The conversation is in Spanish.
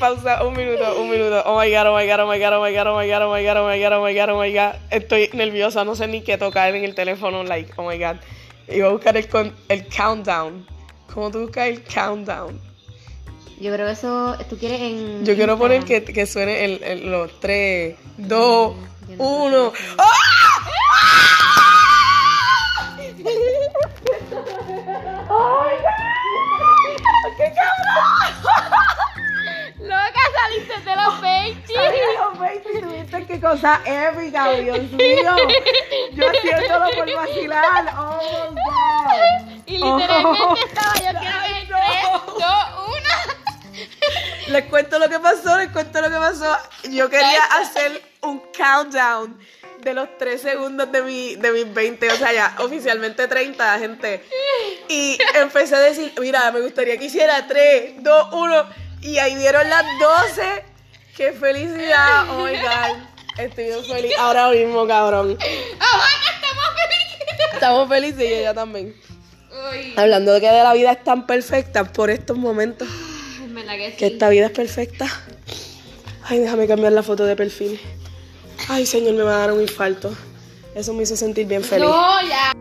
pausa, un minuto, un minuto. Oh my god, oh my god, oh my god, oh my god, oh my god, oh my god, oh my god, oh my god, oh my god. Estoy nerviosa, no sé ni qué tocar en el teléfono, like, oh my god. Voy a buscar el, con, el countdown. ¿Cómo tú buscas el countdown? Yo creo que eso, tú quieres en. Yo quiero poner que, que suene el, el- los 3, 2, yo no sé 1. qué 20 tuviste que cosa épica, Dios mío. Yo haciéndolo por vacilar. Oh my god. Y literalmente Oh. estaba yo quiero ver Ay, 3, no. 2, 1. Les cuento lo que pasó, les cuento lo que pasó. Yo quería hacer un countdown de los 3 segundos de, mi, de mis 20, o sea, ya oficialmente 30, gente. Y empecé a decir, mira, me gustaría que hiciera 3, 2, 1. Y ahí dieron las 12. ¡Qué felicidad! Oh my god. Estoy bien feliz ahora mismo, cabrón. ¡Aguanta, estamos felices! Estamos felices y ella también. Uy, Hablando de que de la vida es tan perfecta por estos momentos. que sí. Que esta vida es perfecta. Ay, déjame cambiar la foto de perfil. Ay, señor, me va a dar un infarto. Eso me hizo sentir bien feliz. No, ya.